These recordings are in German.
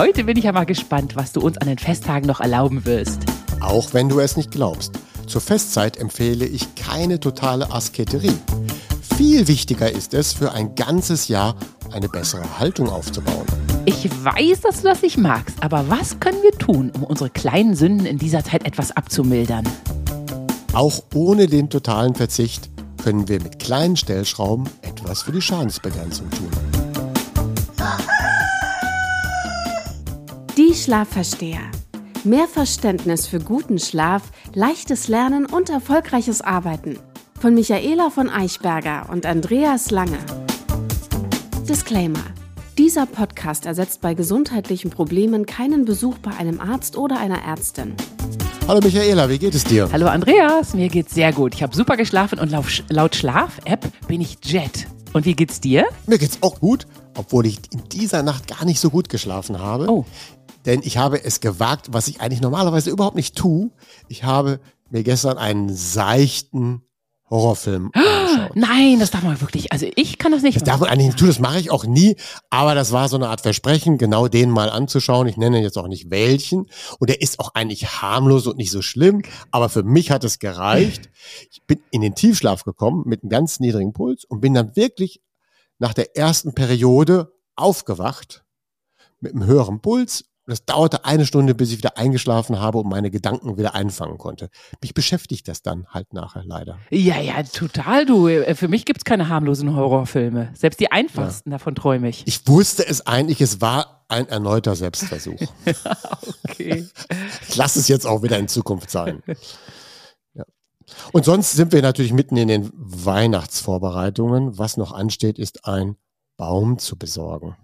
Heute bin ich ja mal gespannt, was du uns an den Festtagen noch erlauben wirst. Auch wenn du es nicht glaubst. Zur Festzeit empfehle ich keine totale Asketerie. Viel wichtiger ist es, für ein ganzes Jahr eine bessere Haltung aufzubauen. Ich weiß, dass du das nicht magst, aber was können wir tun, um unsere kleinen Sünden in dieser Zeit etwas abzumildern? Auch ohne den totalen Verzicht können wir mit kleinen Stellschrauben etwas für die Schadensbegrenzung tun. Die Schlafversteher. Mehr Verständnis für guten Schlaf, leichtes Lernen und erfolgreiches Arbeiten. Von Michaela von Eichberger und Andreas Lange. Disclaimer. Dieser Podcast ersetzt bei gesundheitlichen Problemen keinen Besuch bei einem Arzt oder einer Ärztin. Hallo Michaela, wie geht es dir? Hallo Andreas, mir geht's sehr gut. Ich habe super geschlafen und laut Schlaf-App bin ich Jet. Und wie geht's dir? Mir geht's auch gut, obwohl ich in dieser Nacht gar nicht so gut geschlafen habe. Oh. Denn ich habe es gewagt, was ich eigentlich normalerweise überhaupt nicht tue. Ich habe mir gestern einen seichten Horrorfilm angeschaut. Nein, das darf man wirklich. Also ich kann das nicht. Das darf man eigentlich nicht tun, das mache ich auch nie. Aber das war so eine Art Versprechen, genau den mal anzuschauen. Ich nenne jetzt auch nicht welchen. Und der ist auch eigentlich harmlos und nicht so schlimm. Aber für mich hat es gereicht. Ich bin in den Tiefschlaf gekommen mit einem ganz niedrigen Puls und bin dann wirklich nach der ersten Periode aufgewacht mit einem höheren Puls und es dauerte eine Stunde, bis ich wieder eingeschlafen habe und meine Gedanken wieder einfangen konnte. Mich beschäftigt das dann halt nachher leider. Ja, ja, total, du. Für mich gibt es keine harmlosen Horrorfilme. Selbst die einfachsten, ja. davon träume ich. Ich wusste es eigentlich, es war ein erneuter Selbstversuch. okay. Ich lasse es jetzt auch wieder in Zukunft sein. Ja. Und sonst sind wir natürlich mitten in den Weihnachtsvorbereitungen. Was noch ansteht, ist ein Baum zu besorgen.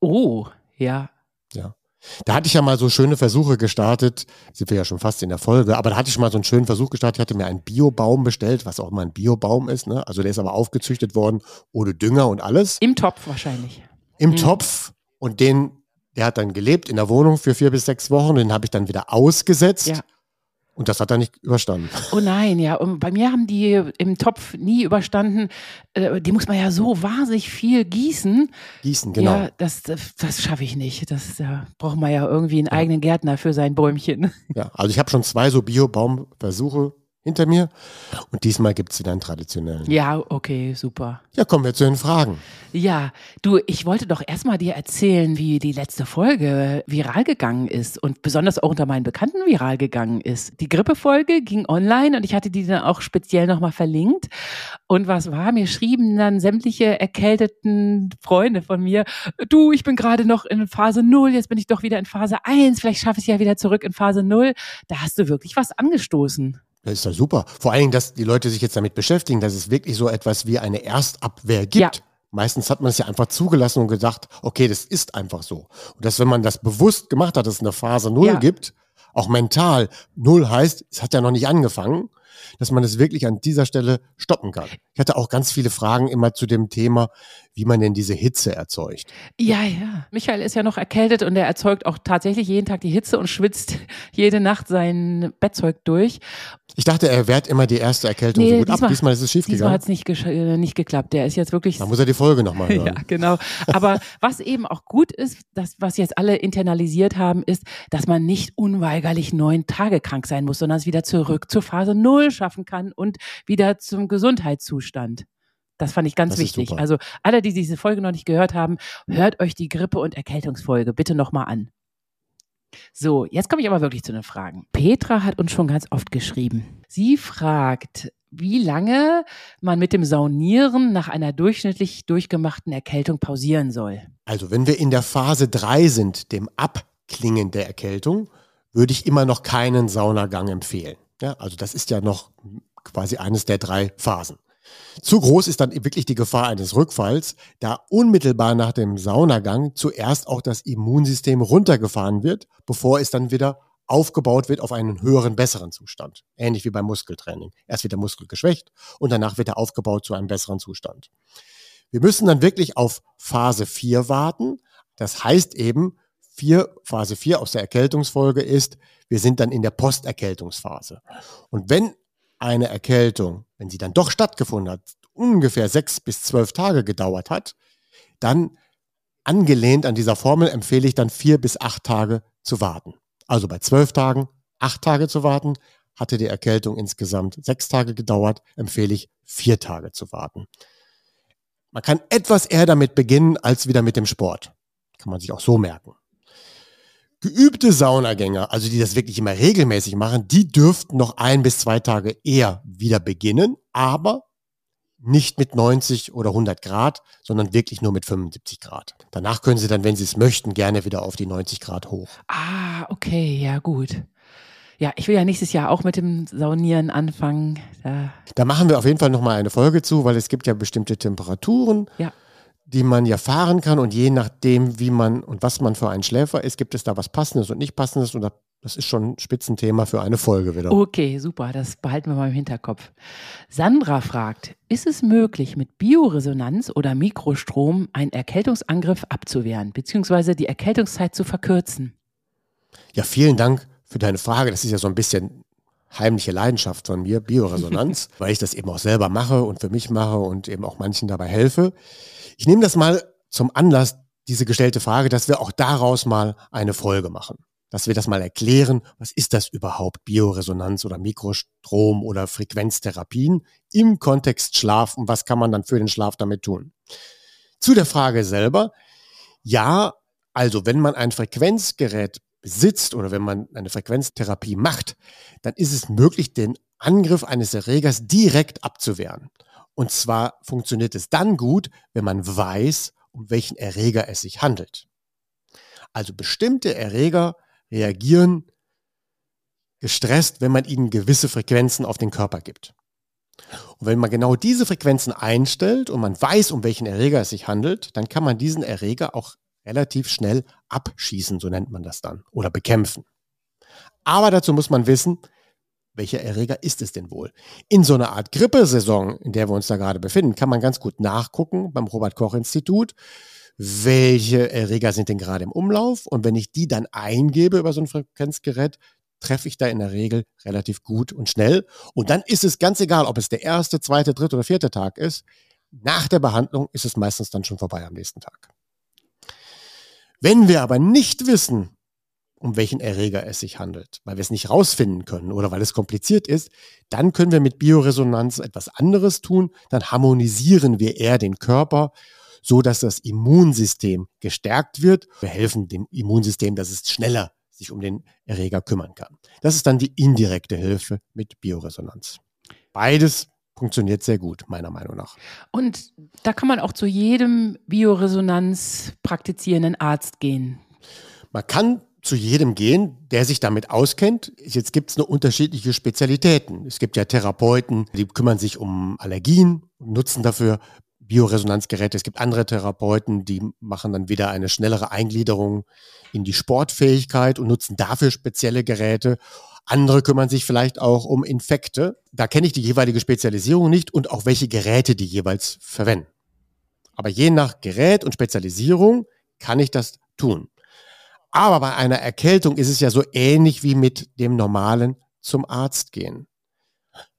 Oh, ja. Ja. Da hatte ich ja mal so schöne Versuche gestartet, sind wir ja schon fast in der Folge, aber da hatte ich mal so einen schönen Versuch gestartet, ich hatte mir einen Biobaum bestellt, was auch immer ein Biobaum ist, ne? Also der ist aber aufgezüchtet worden ohne Dünger und alles. Im Topf wahrscheinlich. Im mhm. Topf und den, der hat dann gelebt in der Wohnung für vier bis sechs Wochen, den habe ich dann wieder ausgesetzt. Ja. Und das hat er nicht überstanden. Oh nein, ja. Und bei mir haben die im Topf nie überstanden. Äh, die muss man ja so wahnsinnig viel gießen. Gießen, genau. Ja, das, das, das schaffe ich nicht. Das da braucht man ja irgendwie einen ja. eigenen Gärtner für sein Bäumchen. Ja, also ich habe schon zwei so Bio-Baumversuche hinter mir. Und diesmal gibt es wieder einen traditionellen. Ja, okay, super. Ja, kommen wir zu den Fragen. Ja, du, ich wollte doch erstmal dir erzählen, wie die letzte Folge viral gegangen ist und besonders auch unter meinen Bekannten viral gegangen ist. Die Grippefolge ging online und ich hatte die dann auch speziell nochmal verlinkt. Und was war? Mir schrieben dann sämtliche erkälteten Freunde von mir, du, ich bin gerade noch in Phase 0, jetzt bin ich doch wieder in Phase 1, vielleicht schaffe ich es ja wieder zurück in Phase 0. Da hast du wirklich was angestoßen. Das ist doch super. Vor allen Dingen, dass die Leute sich jetzt damit beschäftigen, dass es wirklich so etwas wie eine Erstabwehr gibt. Ja. Meistens hat man es ja einfach zugelassen und gesagt, okay, das ist einfach so. Und dass, wenn man das bewusst gemacht hat, dass es eine Phase Null ja. gibt, auch mental, Null heißt, es hat ja noch nicht angefangen, dass man es wirklich an dieser Stelle stoppen kann. Ich hatte auch ganz viele Fragen immer zu dem Thema, wie man denn diese Hitze erzeugt. Ja, ja. Michael ist ja noch erkältet und er erzeugt auch tatsächlich jeden Tag die Hitze und schwitzt jede Nacht sein Bettzeug durch. Ich dachte, er wehrt immer die erste Erkältung nee, so gut diesmal, ab. Diesmal ist es schief diesmal gegangen. Diesmal hat es nicht, äh, nicht geklappt. Der ist jetzt wirklich. Da muss er die Folge nochmal hören. ja, genau. Aber was eben auch gut ist, das, was jetzt alle internalisiert haben, ist, dass man nicht unweigerlich neun Tage krank sein muss, sondern es wieder zurück zur Phase Null schaffen kann und wieder zum Gesundheitszustand. Das fand ich ganz das wichtig. Also alle, die diese Folge noch nicht gehört haben, hört euch die Grippe- und Erkältungsfolge bitte nochmal an. So, jetzt komme ich aber wirklich zu den Fragen. Petra hat uns schon ganz oft geschrieben. Sie fragt, wie lange man mit dem Saunieren nach einer durchschnittlich durchgemachten Erkältung pausieren soll. Also, wenn wir in der Phase 3 sind, dem Abklingen der Erkältung, würde ich immer noch keinen Saunagang empfehlen. Ja, also das ist ja noch quasi eines der drei Phasen. Zu groß ist dann wirklich die Gefahr eines Rückfalls, da unmittelbar nach dem Saunagang zuerst auch das Immunsystem runtergefahren wird, bevor es dann wieder aufgebaut wird auf einen höheren, besseren Zustand. Ähnlich wie beim Muskeltraining. Erst wird der Muskel geschwächt und danach wird er aufgebaut zu einem besseren Zustand. Wir müssen dann wirklich auf Phase 4 warten. Das heißt eben, vier, Phase 4 aus der Erkältungsfolge ist, wir sind dann in der Posterkältungsphase. Und wenn eine Erkältung, wenn sie dann doch stattgefunden hat, ungefähr sechs bis zwölf Tage gedauert hat, dann angelehnt an dieser Formel empfehle ich dann vier bis acht Tage zu warten. Also bei zwölf Tagen acht Tage zu warten, hatte die Erkältung insgesamt sechs Tage gedauert, empfehle ich vier Tage zu warten. Man kann etwas eher damit beginnen als wieder mit dem Sport. Kann man sich auch so merken. Geübte Saunagänger, also die das wirklich immer regelmäßig machen, die dürften noch ein bis zwei Tage eher wieder beginnen, aber nicht mit 90 oder 100 Grad, sondern wirklich nur mit 75 Grad. Danach können Sie dann, wenn Sie es möchten, gerne wieder auf die 90 Grad hoch. Ah, okay, ja gut. Ja, ich will ja nächstes Jahr auch mit dem Saunieren anfangen. Da, da machen wir auf jeden Fall nochmal eine Folge zu, weil es gibt ja bestimmte Temperaturen. Ja die man ja fahren kann und je nachdem, wie man und was man für ein Schläfer ist, gibt es da was Passendes und nicht Passendes und das ist schon ein Spitzenthema für eine Folge wieder. Okay, super, das behalten wir mal im Hinterkopf. Sandra fragt, ist es möglich, mit Bioresonanz oder Mikrostrom einen Erkältungsangriff abzuwehren, beziehungsweise die Erkältungszeit zu verkürzen? Ja, vielen Dank für deine Frage. Das ist ja so ein bisschen heimliche Leidenschaft von mir, Bioresonanz, weil ich das eben auch selber mache und für mich mache und eben auch manchen dabei helfe. Ich nehme das mal zum Anlass, diese gestellte Frage, dass wir auch daraus mal eine Folge machen. Dass wir das mal erklären, was ist das überhaupt, Bioresonanz oder Mikrostrom oder Frequenztherapien im Kontext Schlaf und was kann man dann für den Schlaf damit tun. Zu der Frage selber, ja, also wenn man ein Frequenzgerät besitzt oder wenn man eine Frequenztherapie macht, dann ist es möglich, den Angriff eines Erregers direkt abzuwehren. Und zwar funktioniert es dann gut, wenn man weiß, um welchen Erreger es sich handelt. Also bestimmte Erreger reagieren gestresst, wenn man ihnen gewisse Frequenzen auf den Körper gibt. Und wenn man genau diese Frequenzen einstellt und man weiß, um welchen Erreger es sich handelt, dann kann man diesen Erreger auch relativ schnell abschießen, so nennt man das dann, oder bekämpfen. Aber dazu muss man wissen, welcher Erreger ist es denn wohl? In so einer Art Grippesaison, in der wir uns da gerade befinden, kann man ganz gut nachgucken beim Robert Koch Institut, welche Erreger sind denn gerade im Umlauf und wenn ich die dann eingebe über so ein Frequenzgerät, treffe ich da in der Regel relativ gut und schnell. Und dann ist es ganz egal, ob es der erste, zweite, dritte oder vierte Tag ist. Nach der Behandlung ist es meistens dann schon vorbei am nächsten Tag. Wenn wir aber nicht wissen, um welchen Erreger es sich handelt, weil wir es nicht rausfinden können oder weil es kompliziert ist, dann können wir mit Bioresonanz etwas anderes tun. Dann harmonisieren wir eher den Körper, so dass das Immunsystem gestärkt wird. Wir helfen dem Immunsystem, dass es schneller sich um den Erreger kümmern kann. Das ist dann die indirekte Hilfe mit Bioresonanz. Beides funktioniert sehr gut, meiner Meinung nach. Und da kann man auch zu jedem Bioresonanz praktizierenden Arzt gehen. Man kann zu jedem gehen, der sich damit auskennt. Jetzt gibt es nur unterschiedliche Spezialitäten. Es gibt ja Therapeuten, die kümmern sich um Allergien und nutzen dafür Bioresonanzgeräte. Es gibt andere Therapeuten, die machen dann wieder eine schnellere Eingliederung in die Sportfähigkeit und nutzen dafür spezielle Geräte. Andere kümmern sich vielleicht auch um Infekte. Da kenne ich die jeweilige Spezialisierung nicht und auch welche Geräte die jeweils verwenden. Aber je nach Gerät und Spezialisierung kann ich das tun. Aber bei einer Erkältung ist es ja so ähnlich wie mit dem normalen zum Arzt gehen.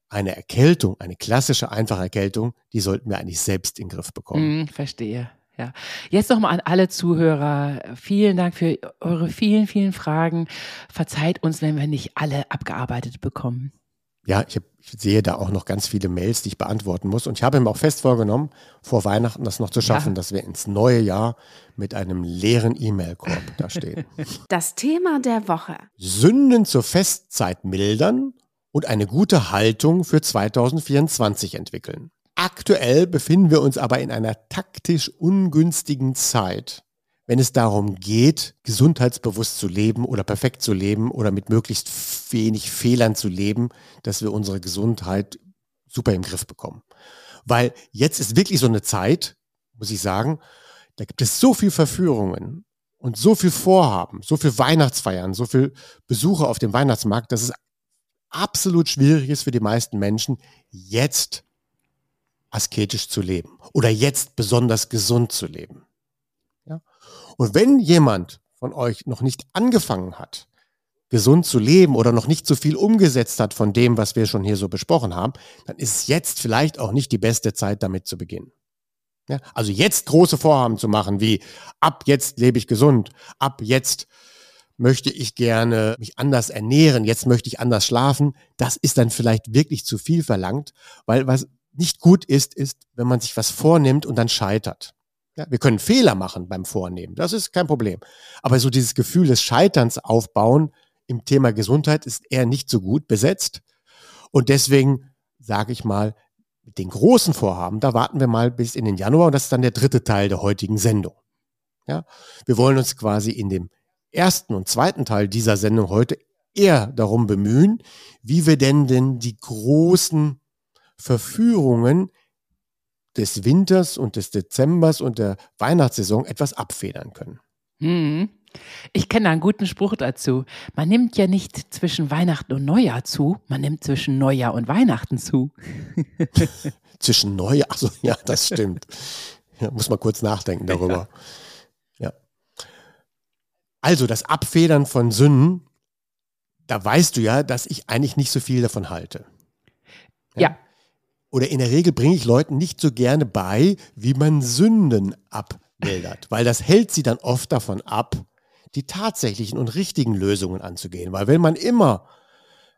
Eine Erkältung, eine klassische einfache Erkältung, die sollten wir eigentlich selbst in den Griff bekommen. Mm, verstehe. Ja. Jetzt nochmal an alle Zuhörer. Vielen Dank für eure vielen, vielen Fragen. Verzeiht uns, wenn wir nicht alle abgearbeitet bekommen ja, ich, hab, ich, sehe da auch noch ganz viele Mails, die ich beantworten muss. Und ich habe mir auch fest vorgenommen, vor Weihnachten das noch zu schaffen, ja. dass wir ins neue Jahr mit einem leeren E-Mail-Korb da stehen. Das Thema der Woche. Sünden zur Festzeit mildern und eine gute Haltung für 2024 entwickeln. Aktuell befinden wir uns aber in einer taktisch ungünstigen Zeit wenn es darum geht, gesundheitsbewusst zu leben oder perfekt zu leben oder mit möglichst wenig Fehlern zu leben, dass wir unsere Gesundheit super im Griff bekommen. Weil jetzt ist wirklich so eine Zeit, muss ich sagen, da gibt es so viel Verführungen und so viel Vorhaben, so viel Weihnachtsfeiern, so viel Besuche auf dem Weihnachtsmarkt, dass es absolut schwierig ist für die meisten Menschen, jetzt asketisch zu leben oder jetzt besonders gesund zu leben. Und wenn jemand von euch noch nicht angefangen hat, gesund zu leben oder noch nicht so viel umgesetzt hat von dem, was wir schon hier so besprochen haben, dann ist jetzt vielleicht auch nicht die beste Zeit, damit zu beginnen. Ja, also jetzt große Vorhaben zu machen, wie ab jetzt lebe ich gesund, ab jetzt möchte ich gerne mich anders ernähren, jetzt möchte ich anders schlafen, das ist dann vielleicht wirklich zu viel verlangt, weil was nicht gut ist, ist, wenn man sich was vornimmt und dann scheitert. Ja, wir können Fehler machen beim Vornehmen, das ist kein Problem. Aber so dieses Gefühl des Scheiterns aufbauen im Thema Gesundheit ist eher nicht so gut besetzt. Und deswegen sage ich mal, mit den großen Vorhaben, da warten wir mal bis in den Januar und das ist dann der dritte Teil der heutigen Sendung. Ja, wir wollen uns quasi in dem ersten und zweiten Teil dieser Sendung heute eher darum bemühen, wie wir denn denn die großen Verführungen des Winters und des Dezembers und der Weihnachtssaison etwas abfedern können. Hm. Ich kenne einen guten Spruch dazu. Man nimmt ja nicht zwischen Weihnachten und Neujahr zu, man nimmt zwischen Neujahr und Weihnachten zu. zwischen Neujahr, also ja, das stimmt. Ja, muss man kurz nachdenken darüber. Ja. ja. Also das Abfedern von Sünden, da weißt du ja, dass ich eigentlich nicht so viel davon halte. ja. ja oder in der Regel bringe ich Leuten nicht so gerne bei, wie man Sünden abmildert, weil das hält sie dann oft davon ab, die tatsächlichen und richtigen Lösungen anzugehen. Weil wenn man immer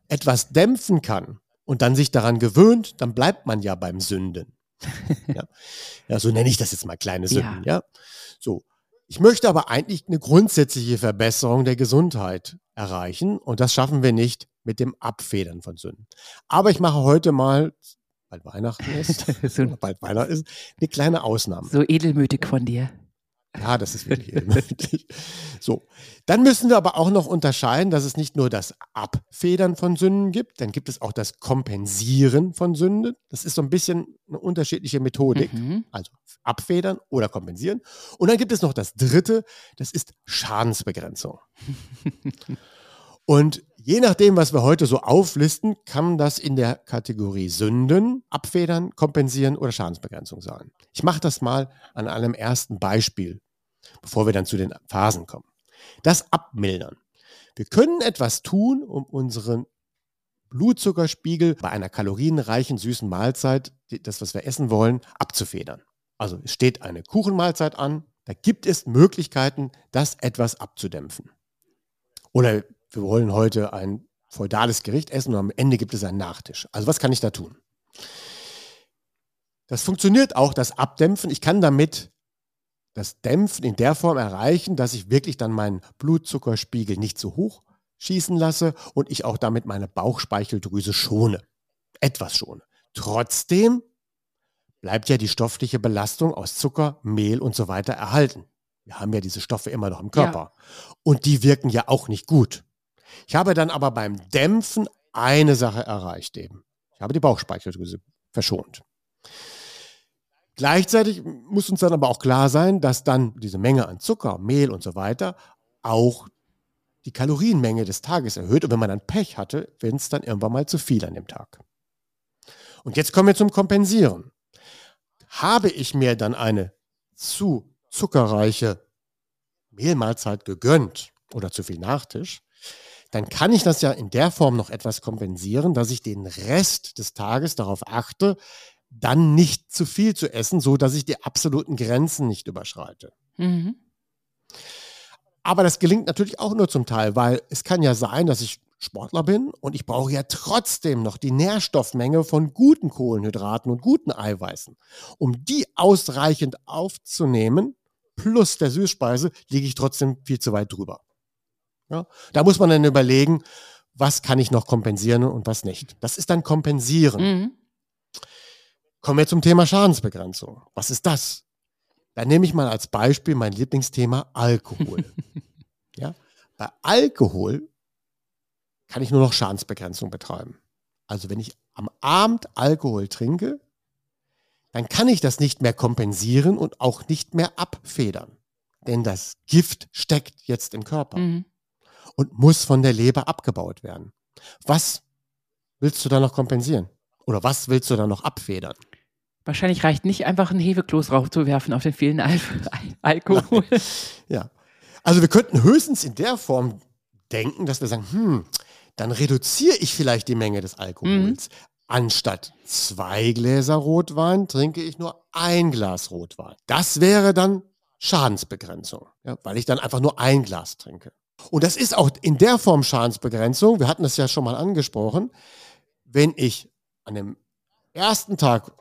etwas dämpfen kann und dann sich daran gewöhnt, dann bleibt man ja beim Sünden. ja. ja, so nenne ich das jetzt mal kleine Sünden, ja. ja. So. Ich möchte aber eigentlich eine grundsätzliche Verbesserung der Gesundheit erreichen und das schaffen wir nicht mit dem Abfedern von Sünden. Aber ich mache heute mal bald Weihnachten ist, so, bald Weihnachten ist, eine kleine Ausnahme. So edelmütig von dir. Ja, das ist wirklich edelmütig. So, dann müssen wir aber auch noch unterscheiden, dass es nicht nur das Abfedern von Sünden gibt, dann gibt es auch das Kompensieren von Sünden. Das ist so ein bisschen eine unterschiedliche Methodik. Mhm. Also abfedern oder kompensieren. Und dann gibt es noch das dritte, das ist Schadensbegrenzung. Und Je nachdem, was wir heute so auflisten, kann das in der Kategorie Sünden, Abfedern, Kompensieren oder Schadensbegrenzung sein. Ich mache das mal an einem ersten Beispiel, bevor wir dann zu den Phasen kommen. Das Abmildern. Wir können etwas tun, um unseren Blutzuckerspiegel bei einer kalorienreichen, süßen Mahlzeit, das, was wir essen wollen, abzufedern. Also es steht eine Kuchenmahlzeit an, da gibt es Möglichkeiten, das etwas abzudämpfen. Oder wir wollen heute ein feudales Gericht essen und am Ende gibt es einen Nachtisch. Also was kann ich da tun? Das funktioniert auch, das Abdämpfen. Ich kann damit das Dämpfen in der Form erreichen, dass ich wirklich dann meinen Blutzuckerspiegel nicht so hoch schießen lasse und ich auch damit meine Bauchspeicheldrüse schone. Etwas schone. Trotzdem bleibt ja die stoffliche Belastung aus Zucker, Mehl und so weiter erhalten. Wir haben ja diese Stoffe immer noch im Körper. Ja. Und die wirken ja auch nicht gut. Ich habe dann aber beim Dämpfen eine Sache erreicht eben. Ich habe die Bauchspeicheldrüse verschont. Gleichzeitig muss uns dann aber auch klar sein, dass dann diese Menge an Zucker, Mehl und so weiter auch die Kalorienmenge des Tages erhöht. Und wenn man dann Pech hatte, werden es dann irgendwann mal zu viel an dem Tag. Und jetzt kommen wir zum Kompensieren. Habe ich mir dann eine zu zuckerreiche Mehlmahlzeit gegönnt oder zu viel Nachtisch, dann kann ich das ja in der Form noch etwas kompensieren, dass ich den Rest des Tages darauf achte, dann nicht zu viel zu essen, so dass ich die absoluten Grenzen nicht überschreite. Mhm. Aber das gelingt natürlich auch nur zum Teil, weil es kann ja sein, dass ich Sportler bin und ich brauche ja trotzdem noch die Nährstoffmenge von guten Kohlenhydraten und guten Eiweißen. Um die ausreichend aufzunehmen, plus der Süßspeise, liege ich trotzdem viel zu weit drüber. Ja? Da muss man dann überlegen, was kann ich noch kompensieren und was nicht. Das ist dann Kompensieren. Mhm. Kommen wir zum Thema Schadensbegrenzung. Was ist das? Da nehme ich mal als Beispiel mein Lieblingsthema Alkohol. ja? Bei Alkohol kann ich nur noch Schadensbegrenzung betreiben. Also wenn ich am Abend Alkohol trinke, dann kann ich das nicht mehr kompensieren und auch nicht mehr abfedern. Denn das Gift steckt jetzt im Körper. Mhm und muss von der Leber abgebaut werden. Was willst du da noch kompensieren? Oder was willst du da noch abfedern? Wahrscheinlich reicht nicht einfach ein Hefekloß raufzuwerfen auf den vielen Al Alkohol. ja. Also wir könnten höchstens in der Form denken, dass wir sagen, hm, dann reduziere ich vielleicht die Menge des Alkohols. Mhm. Anstatt zwei Gläser Rotwein trinke ich nur ein Glas Rotwein. Das wäre dann Schadensbegrenzung, ja, weil ich dann einfach nur ein Glas trinke. Und das ist auch in der Form Schadensbegrenzung. Wir hatten das ja schon mal angesprochen. Wenn ich an dem ersten Tag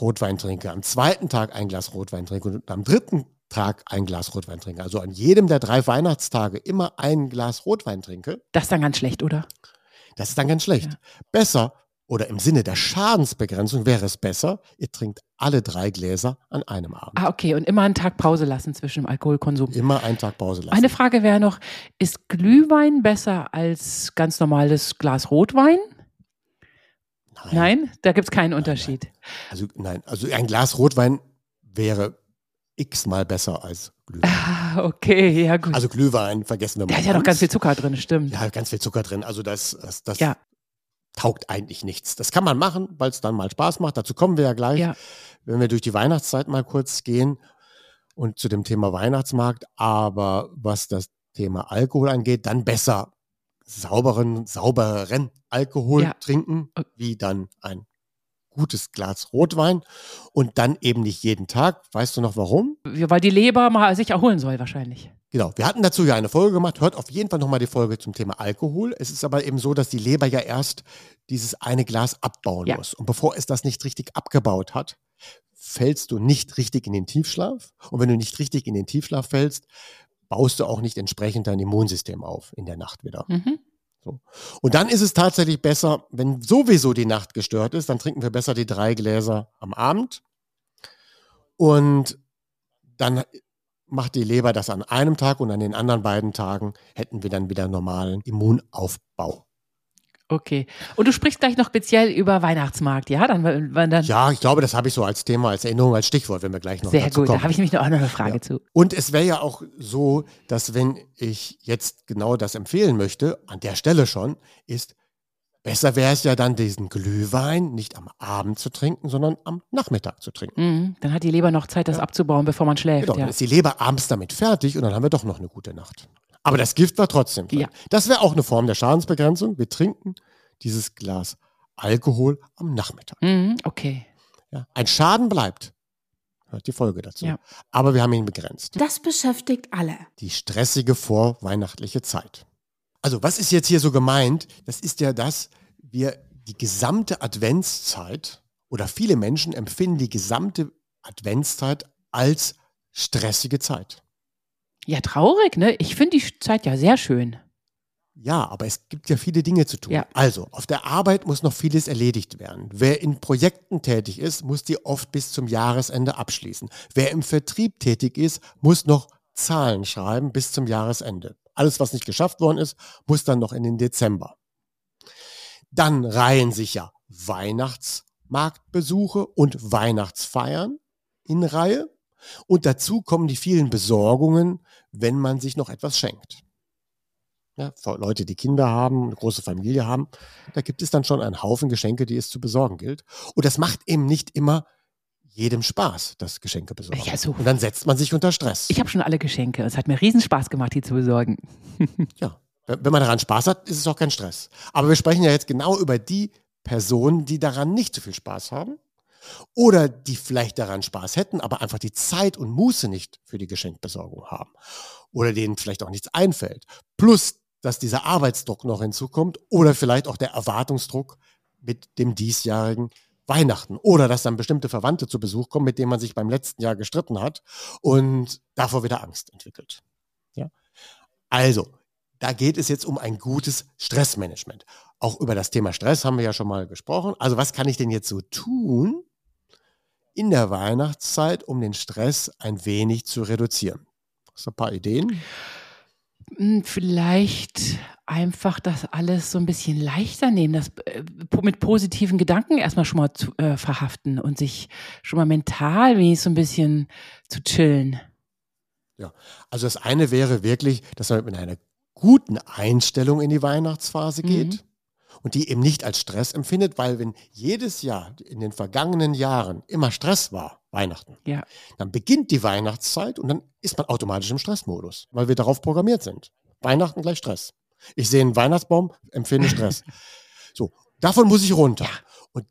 Rotwein trinke, am zweiten Tag ein Glas Rotwein trinke und am dritten Tag ein Glas Rotwein trinke, also an jedem der drei Weihnachtstage immer ein Glas Rotwein trinke. Das ist dann ganz schlecht, oder? Das ist dann ganz schlecht. Ja. Besser oder im Sinne der Schadensbegrenzung wäre es besser, ihr trinkt alle drei Gläser an einem Abend. Ah, okay. Und immer einen Tag Pause lassen zwischen dem Alkoholkonsum. Immer einen Tag Pause lassen. Eine Frage wäre noch, ist Glühwein besser als ganz normales Glas Rotwein? Nein. Nein? Da gibt es keinen Unterschied. Nein, nein. Also nein, also ein Glas Rotwein wäre x-mal besser als Glühwein. Ah, okay, ja gut. Also Glühwein, vergessen wir mal. Da ist ja noch ganz viel Zucker drin, stimmt. Ja, ganz viel Zucker drin. Also das, das, das ja. Taugt eigentlich nichts. Das kann man machen, weil es dann mal Spaß macht. Dazu kommen wir ja gleich, ja. wenn wir durch die Weihnachtszeit mal kurz gehen und zu dem Thema Weihnachtsmarkt. Aber was das Thema Alkohol angeht, dann besser sauberen, saubereren Alkohol ja. trinken, wie dann ein gutes Glas Rotwein und dann eben nicht jeden Tag. Weißt du noch warum? Weil die Leber mal sich erholen soll wahrscheinlich. Genau, wir hatten dazu ja eine Folge gemacht. Hört auf jeden Fall nochmal die Folge zum Thema Alkohol. Es ist aber eben so, dass die Leber ja erst dieses eine Glas abbauen ja. muss. Und bevor es das nicht richtig abgebaut hat, fällst du nicht richtig in den Tiefschlaf. Und wenn du nicht richtig in den Tiefschlaf fällst, baust du auch nicht entsprechend dein Immunsystem auf in der Nacht wieder. Mhm. So. Und dann ist es tatsächlich besser, wenn sowieso die Nacht gestört ist, dann trinken wir besser die drei Gläser am Abend. Und dann macht die Leber das an einem Tag und an den anderen beiden Tagen hätten wir dann wieder normalen Immunaufbau. Okay. Und du sprichst gleich noch speziell über Weihnachtsmarkt, ja? Dann, dann ja, ich glaube, das habe ich so als Thema, als Erinnerung, als Stichwort, wenn wir gleich noch Sehr dazu gut, kommen. da habe ich nämlich noch eine Frage ja. zu. Und es wäre ja auch so, dass wenn ich jetzt genau das empfehlen möchte, an der Stelle schon, ist, besser wäre es ja dann, diesen Glühwein nicht am Abend zu trinken, sondern am Nachmittag zu trinken. Mhm, dann hat die Leber noch Zeit, das ja. abzubauen, bevor man schläft. Genau, ja. dann ist die Leber abends damit fertig und dann haben wir doch noch eine gute Nacht. Aber das Gift war trotzdem drin. Ja. Das wäre auch eine Form der Schadensbegrenzung. Wir trinken dieses Glas Alkohol am Nachmittag. Mhm, okay. Ja, ein Schaden bleibt. Hört die Folge dazu. Ja. Aber wir haben ihn begrenzt. Das beschäftigt alle. Die stressige vorweihnachtliche Zeit. Also, was ist jetzt hier so gemeint? Das ist ja das, wir die gesamte Adventszeit oder viele Menschen empfinden die gesamte Adventszeit als stressige Zeit. Ja, traurig, ne? Ich finde die Zeit ja sehr schön. Ja, aber es gibt ja viele Dinge zu tun. Ja. Also, auf der Arbeit muss noch vieles erledigt werden. Wer in Projekten tätig ist, muss die oft bis zum Jahresende abschließen. Wer im Vertrieb tätig ist, muss noch Zahlen schreiben bis zum Jahresende. Alles, was nicht geschafft worden ist, muss dann noch in den Dezember. Dann reihen sich ja Weihnachtsmarktbesuche und Weihnachtsfeiern in Reihe. Und dazu kommen die vielen Besorgungen, wenn man sich noch etwas schenkt ja, Leute, die Kinder haben, eine große Familie haben, da gibt es dann schon einen Haufen Geschenke, die es zu besorgen gilt. Und das macht eben nicht immer jedem Spaß, das Geschenke besorgen. Ja, so. Und dann setzt man sich unter Stress. Ich habe schon alle Geschenke. Es hat mir riesen Spaß gemacht, die zu besorgen. ja, wenn man daran Spaß hat, ist es auch kein Stress. Aber wir sprechen ja jetzt genau über die Personen, die daran nicht so viel Spaß haben oder die vielleicht daran Spaß hätten, aber einfach die Zeit und Muße nicht für die Geschenkbesorgung haben oder denen vielleicht auch nichts einfällt. Plus dass dieser Arbeitsdruck noch hinzukommt oder vielleicht auch der Erwartungsdruck mit dem diesjährigen Weihnachten oder dass dann bestimmte Verwandte zu Besuch kommen, mit denen man sich beim letzten Jahr gestritten hat und davor wieder Angst entwickelt. Ja? Also, da geht es jetzt um ein gutes Stressmanagement. Auch über das Thema Stress haben wir ja schon mal gesprochen. Also, was kann ich denn jetzt so tun in der Weihnachtszeit, um den Stress ein wenig zu reduzieren? Hast du ein paar Ideen? Hm, vielleicht einfach das alles so ein bisschen leichter nehmen, das äh, mit positiven Gedanken erstmal schon mal zu, äh, verhaften und sich schon mal mental wie so ein bisschen zu chillen. Ja, also das eine wäre wirklich, dass man mit einer guten Einstellung in die Weihnachtsphase geht. Mhm. Und die eben nicht als Stress empfindet, weil wenn jedes Jahr in den vergangenen Jahren immer Stress war, Weihnachten. Ja. Dann beginnt die Weihnachtszeit und dann ist man automatisch im Stressmodus, weil wir darauf programmiert sind. Weihnachten gleich Stress. Ich sehe einen Weihnachtsbaum, empfinde Stress. so, Davon muss ich runter. Und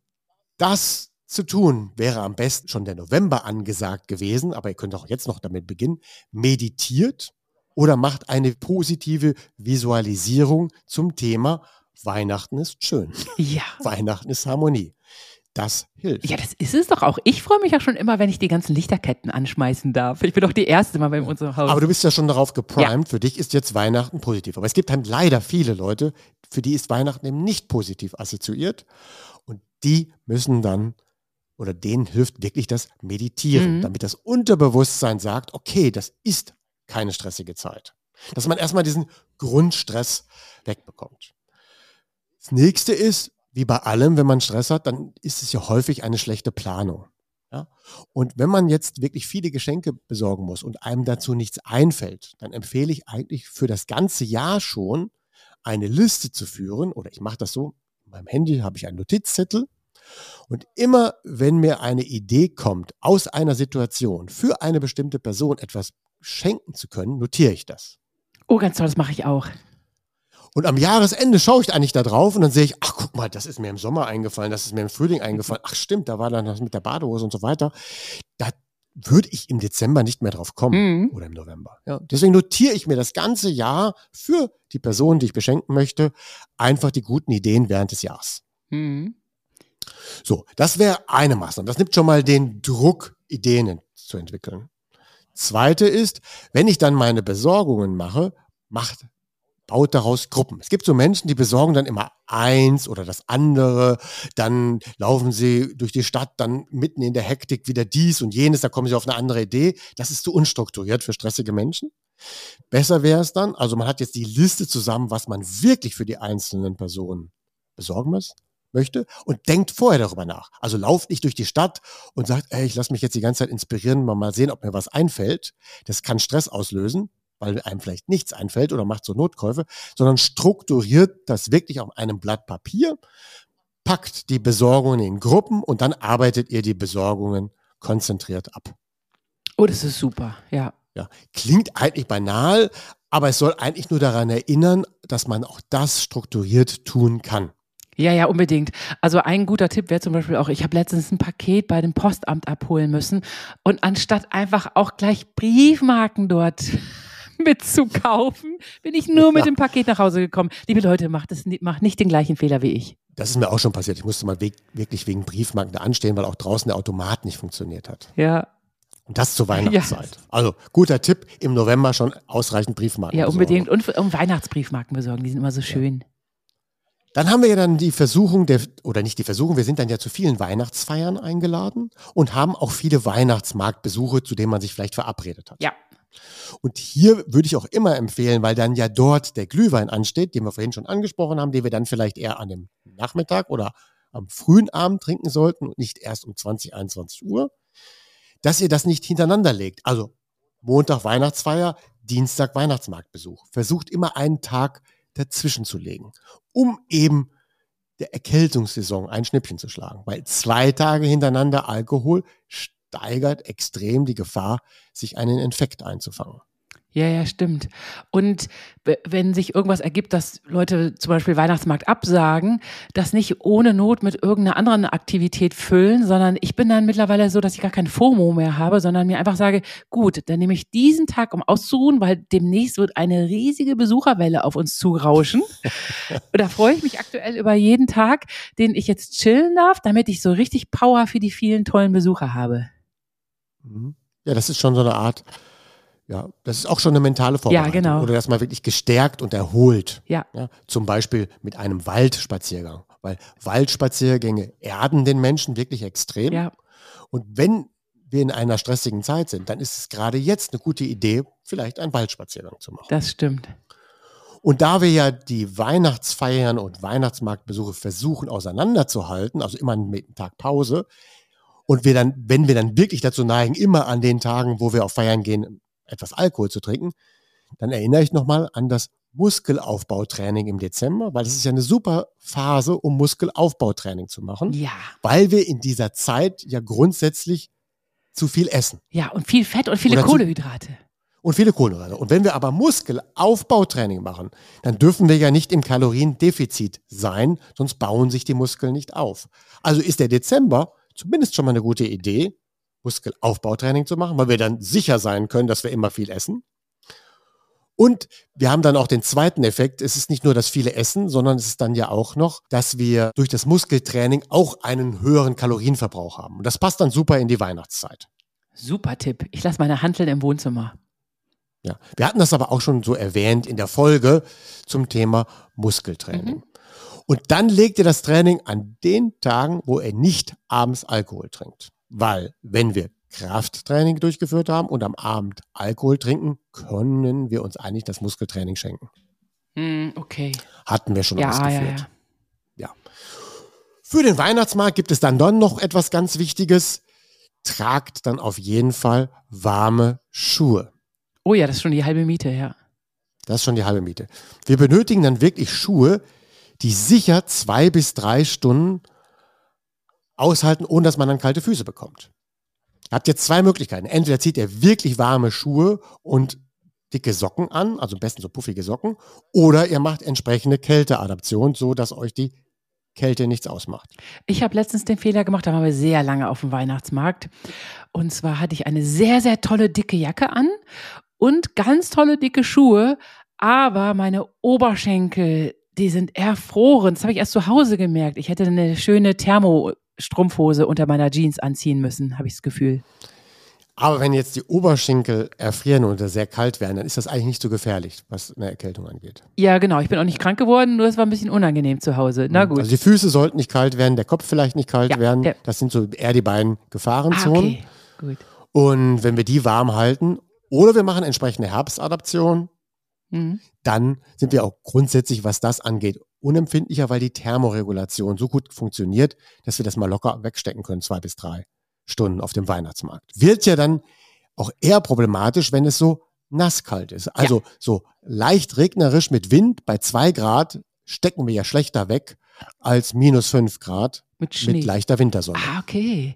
das zu tun wäre am besten schon der November angesagt gewesen, aber ihr könnt auch jetzt noch damit beginnen. Meditiert oder macht eine positive Visualisierung zum Thema Weihnachten ist schön. Ja. Weihnachten ist Harmonie. Das hilft. Ja, das ist es doch auch. Ich freue mich ja schon immer, wenn ich die ganzen Lichterketten anschmeißen darf. Ich bin doch die Erste mal bei unserem Haus. Aber du bist ja schon darauf geprimed. Für dich ist jetzt Weihnachten positiv. Aber es gibt halt leider viele Leute, für die ist Weihnachten eben nicht positiv assoziiert. Und die müssen dann, oder denen hilft wirklich das Meditieren, Mhm. damit das Unterbewusstsein sagt, okay, das ist keine stressige Zeit. Dass man erstmal diesen Grundstress wegbekommt. Das nächste ist, wie bei allem, wenn man Stress hat, dann ist es ja häufig eine schlechte Planung. Ja? Und wenn man jetzt wirklich viele Geschenke besorgen muss und einem dazu nichts einfällt, dann empfehle ich eigentlich für das ganze Jahr schon eine Liste zu führen. Oder ich mache das so, in meinem Handy habe ich einen Notizzettel. Und immer, wenn mir eine Idee kommt, aus einer Situation für eine bestimmte Person etwas schenken zu können, notiere ich das. oh, ganz toll, das mache ich auch. Und am Jahresende schaue ich eigentlich da drauf und dann sehe ich, ach guck mal, das ist mir im Sommer eingefallen, das ist mir im Frühling eingefallen. Ach stimmt, da war dann das mit der Badehose und so weiter. Da würde ich im Dezember nicht mehr drauf kommen Mhm. oder im November. Ja, deswegen notiere ich mir das ganze Jahr für die Person, die ich beschenken möchte, einfach die guten Ideen während des Jahres. Mhm. So, das wäre eine Maßnahme. Das nimmt schon mal den Druck, Ideen zu entwickeln. Zweite ist, wenn ich dann meine Besorgungen mache, macht, baut daraus Gruppen. Es gibt so Menschen, die besorgen dann immer eins oder das andere, dann laufen sie durch die Stadt, dann mitten in der Hektik wieder dies und jenes, da kommen sie auf eine andere Idee. Das ist zu unstrukturiert für stressige Menschen. Besser wäre es dann, also man hat jetzt die Liste zusammen, was man wirklich für die einzelnen Personen besorgen muss, möchte und denkt vorher darüber nach. Also lauft nicht durch die Stadt und sagt, ey, ich lasse mich jetzt die ganze Zeit inspirieren, mal, mal sehen, ob mir was einfällt. Das kann Stress auslösen, weil einem vielleicht nichts einfällt oder macht so Notkäufe, sondern strukturiert das wirklich auf einem Blatt Papier, packt die Besorgungen in Gruppen und dann arbeitet ihr die Besorgungen konzentriert ab. Oh, das ist super, ja. Ja, klingt eigentlich banal, aber es soll eigentlich nur daran erinnern, dass man auch das strukturiert tun kann. Ja, ja, unbedingt. Also ein guter Tipp wäre zum Beispiel auch, ich habe letztens ein Paket bei dem Postamt abholen müssen und anstatt einfach auch gleich Briefmarken dort mitzukaufen, bin ich nur mit dem Paket nach Hause gekommen. Liebe Leute, macht, das, nicht- macht nicht den gleichen Fehler wie ich. Das ist mir auch schon passiert. Ich musste mal weg, wirklich wegen Briefmarken da anstehen, weil auch draußen der Automat nicht funktioniert hat. Ja, Und das zur Weihnachtszeit. Also guter Tipp, im November schon ausreichend Briefmarken. ja, besorgen. unbedingt. Und, und Weihnachtsbriefmarken besorgen, die sind immer so schön. Dann haben wir ja dann die Versuchung, der, oder nicht die Versuchung, wir sind dann ja zu vielen Weihnachtsfeiern eingeladen und haben auch viele Weihnachtsmarktbesuche, zu denen man sich vielleicht verabredet hat. Ja. Und hier würde ich auch immer empfehlen, weil dann ja dort der Glühwein ansteht, den wir vorhin schon angesprochen haben, den wir dann vielleicht eher an dem Nachmittag oder am frühen Abend trinken sollten und nicht erst um 20, 21 Uhr, dass ihr das nicht hintereinander legt. Also Montag Weihnachtsfeier, Dienstag Weihnachtsmarktbesuch. Versucht immer einen Tag dazwischen zu legen, um eben der Erkältungssaison ein Schnippchen zu schlagen. Weil zwei Tage hintereinander Alkohol steigert extrem die Gefahr, sich einen Infekt einzufangen. Ja, ja, stimmt. Und wenn sich irgendwas ergibt, dass Leute zum Beispiel Weihnachtsmarkt absagen, das nicht ohne Not mit irgendeiner anderen Aktivität füllen, sondern ich bin dann mittlerweile so, dass ich gar kein FOMO mehr habe, sondern mir einfach sage, gut, dann nehme ich diesen Tag, um auszuruhen, weil demnächst wird eine riesige Besucherwelle auf uns zurauschen. Und da freue ich mich aktuell über jeden Tag, den ich jetzt chillen darf, damit ich so richtig Power für die vielen tollen Besucher habe. Mhm. Ja, das ist schon so eine Art, ja, das ist auch schon eine mentale Vorbereitung. genau. Oder dass man wirklich gestärkt und erholt. Ja. Ja, zum Beispiel mit einem Waldspaziergang. Weil Waldspaziergänge erden den Menschen wirklich extrem. Ja, Und wenn wir in einer stressigen Zeit sind, dann ist es gerade jetzt eine gute Idee, vielleicht einen Waldspaziergang zu machen. das stimmt. Und da wir ja die Weihnachtsfeiern und Weihnachtsmarktbesuche versuchen auseinanderzuhalten, also immer mit einem Tag Pause, und wir dann, wenn wir dann wirklich dazu neigen, immer an den Tagen, wo wir auf Feiern gehen, etwas Alkohol zu trinken, dann erinnere ich nochmal an das Muskelaufbautraining im Dezember, weil das ist ja eine super Phase, um Muskelaufbautraining zu machen, Ja. weil wir in dieser Zeit ja grundsätzlich zu viel essen. Ja, und viel Fett und viele Oder zu- Kohlehydrate. und viele Kohlenhydrate. Und wenn wir aber Muskelaufbautraining machen, dann dürfen wir ja nicht im Kaloriendefizit sein, sonst bauen sich die Muskeln nicht auf. Also ist der Dezember zumindest schon mal eine gute Idee, Muskelaufbautraining zu machen, weil wir dann sicher sein können, dass wir immer viel essen. Und wir haben dann auch den zweiten Effekt. Es ist nicht nur das viele Essen, sondern es ist dann ja auch noch, dass wir durch das Muskeltraining auch einen höheren Kalorienverbrauch haben. Und das passt dann super in die Weihnachtszeit. Super Tipp. Ich lasse meine Hanteln im Wohnzimmer. Ja, wir hatten das aber auch schon so erwähnt in der Folge zum Thema Muskeltraining. Mhm. Und dann legt ihr das Training an den Tagen, wo er nicht abends Alkohol trinkt. Weil, wenn wir Krafttraining durchgeführt haben und am Abend Alkohol trinken, können wir uns eigentlich das Muskeltraining schenken. Mm, okay. Hatten wir schon ja, ausgeführt. Ja, ja. ja. Für den Weihnachtsmarkt gibt es dann dann noch etwas ganz Wichtiges. Tragt dann auf jeden Fall warme Schuhe. Oh ja, das ist schon die halbe Miete, ja. Das ist schon die halbe Miete. Wir benötigen dann wirklich Schuhe, die sicher zwei bis drei Stunden aushalten, ohne dass man dann kalte Füße bekommt. Ihr habt jetzt zwei Möglichkeiten. Entweder zieht ihr wirklich warme Schuhe und dicke Socken an, also am besten so puffige Socken, oder ihr macht entsprechende Kälteadaption, so dass euch die Kälte nichts ausmacht. Ich habe letztens den Fehler gemacht, da waren wir sehr lange auf dem Weihnachtsmarkt. Und zwar hatte ich eine sehr, sehr tolle dicke Jacke an und ganz tolle dicke Schuhe, aber meine Oberschenkel, die sind erfroren. Das habe ich erst zu Hause gemerkt. Ich hätte eine schöne Thermo Strumpfhose unter meiner Jeans anziehen müssen, habe ich das Gefühl. Aber wenn jetzt die Oberschenkel erfrieren oder sehr kalt werden, dann ist das eigentlich nicht so gefährlich, was eine Erkältung angeht. Ja, genau. Ich bin auch nicht krank geworden, nur es war ein bisschen unangenehm zu Hause. Na gut. Also die Füße sollten nicht kalt werden, der Kopf vielleicht nicht kalt ja, werden. Das sind so eher die beiden Gefahrenzonen. Ah, okay. Gut. Und wenn wir die warm halten oder wir machen entsprechende Herbstadaption, mhm. dann sind wir auch grundsätzlich, was das angeht, unempfindlicher, weil die Thermoregulation so gut funktioniert, dass wir das mal locker wegstecken können, zwei bis drei Stunden auf dem Weihnachtsmarkt. Wird ja dann auch eher problematisch, wenn es so nasskalt ist. Also ja. so leicht regnerisch mit Wind bei zwei Grad stecken wir ja schlechter weg als minus fünf Grad mit, mit, leichter Wintersonne. Ah, okay.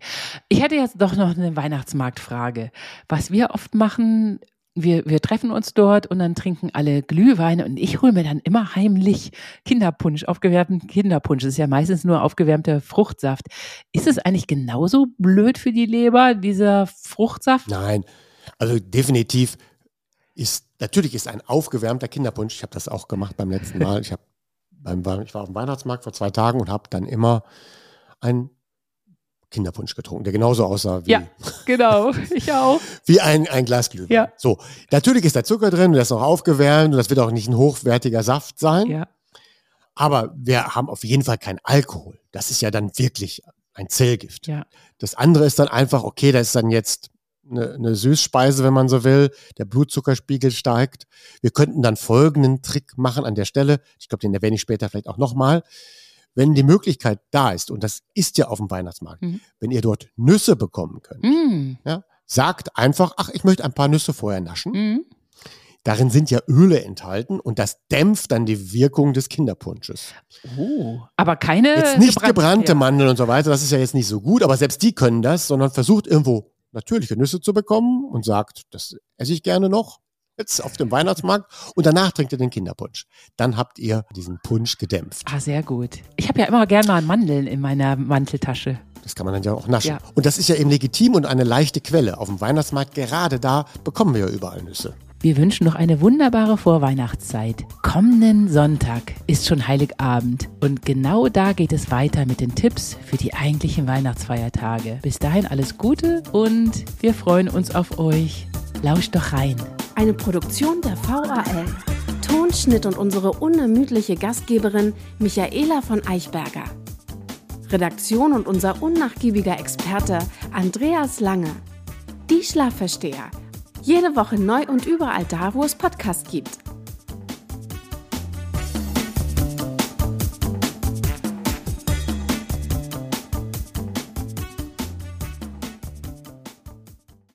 Ich hätte jetzt doch noch eine Weihnachtsmarktfrage. Was wir oft machen, wir, wir treffen uns dort und dann trinken alle Glühweine und ich hole mir dann immer heimlich Kinderpunsch, aufgewärmten Kinderpunsch. Das ist ja meistens nur aufgewärmter Fruchtsaft. Ist es eigentlich genauso blöd für die Leber, dieser Fruchtsaft? Nein, also definitiv ist, natürlich ist ein aufgewärmter Kinderpunsch, ich habe das auch gemacht beim letzten Mal, ich, hab beim, ich war auf dem Weihnachtsmarkt vor zwei Tagen und habe dann immer ein Kinderpunsch getrunken, der genauso aussah wie. Ja, genau, ich auch. wie ein, ein Glas Glühwein. Ja. So, natürlich ist da Zucker drin und der ist auch aufgewärmt und das wird auch nicht ein hochwertiger Saft sein. Ja. Aber wir haben auf jeden Fall keinen Alkohol. Das ist ja dann wirklich ein Zellgift. Ja. Das andere ist dann einfach, okay, da ist dann jetzt eine, eine Süßspeise, wenn man so will. Der Blutzuckerspiegel steigt. Wir könnten dann folgenden Trick machen an der Stelle. Ich glaube, den erwähne ich später vielleicht auch nochmal wenn die Möglichkeit da ist, und das ist ja auf dem Weihnachtsmarkt, mhm. wenn ihr dort Nüsse bekommen könnt, mhm. ja, sagt einfach, ach, ich möchte ein paar Nüsse vorher naschen. Mhm. Darin sind ja Öle enthalten und das dämpft dann die Wirkung des Kinderpunsches. Oh, aber keine. Jetzt nicht gebrannte, gebrannte ja. Mandeln und so weiter, das ist ja jetzt nicht so gut, aber selbst die können das, sondern versucht irgendwo natürliche Nüsse zu bekommen und sagt, das esse ich gerne noch jetzt auf dem Weihnachtsmarkt und danach trinkt ihr den Kinderpunsch. Dann habt ihr diesen Punsch gedämpft. Ah, sehr gut. Ich habe ja immer gerne mal Mandeln in meiner Manteltasche. Das kann man dann ja auch naschen. Ja. Und das ist ja eben legitim und eine leichte Quelle. Auf dem Weihnachtsmarkt, gerade da, bekommen wir ja überall Nüsse. Wir wünschen noch eine wunderbare Vorweihnachtszeit. Kommenden Sonntag ist schon Heiligabend und genau da geht es weiter mit den Tipps für die eigentlichen Weihnachtsfeiertage. Bis dahin alles Gute und wir freuen uns auf euch. Lauscht doch rein. Eine Produktion der VAL. Tonschnitt und unsere unermüdliche Gastgeberin Michaela von Eichberger. Redaktion und unser unnachgiebiger Experte Andreas Lange. Die Schlafversteher. Jede Woche neu und überall da, wo es Podcasts gibt.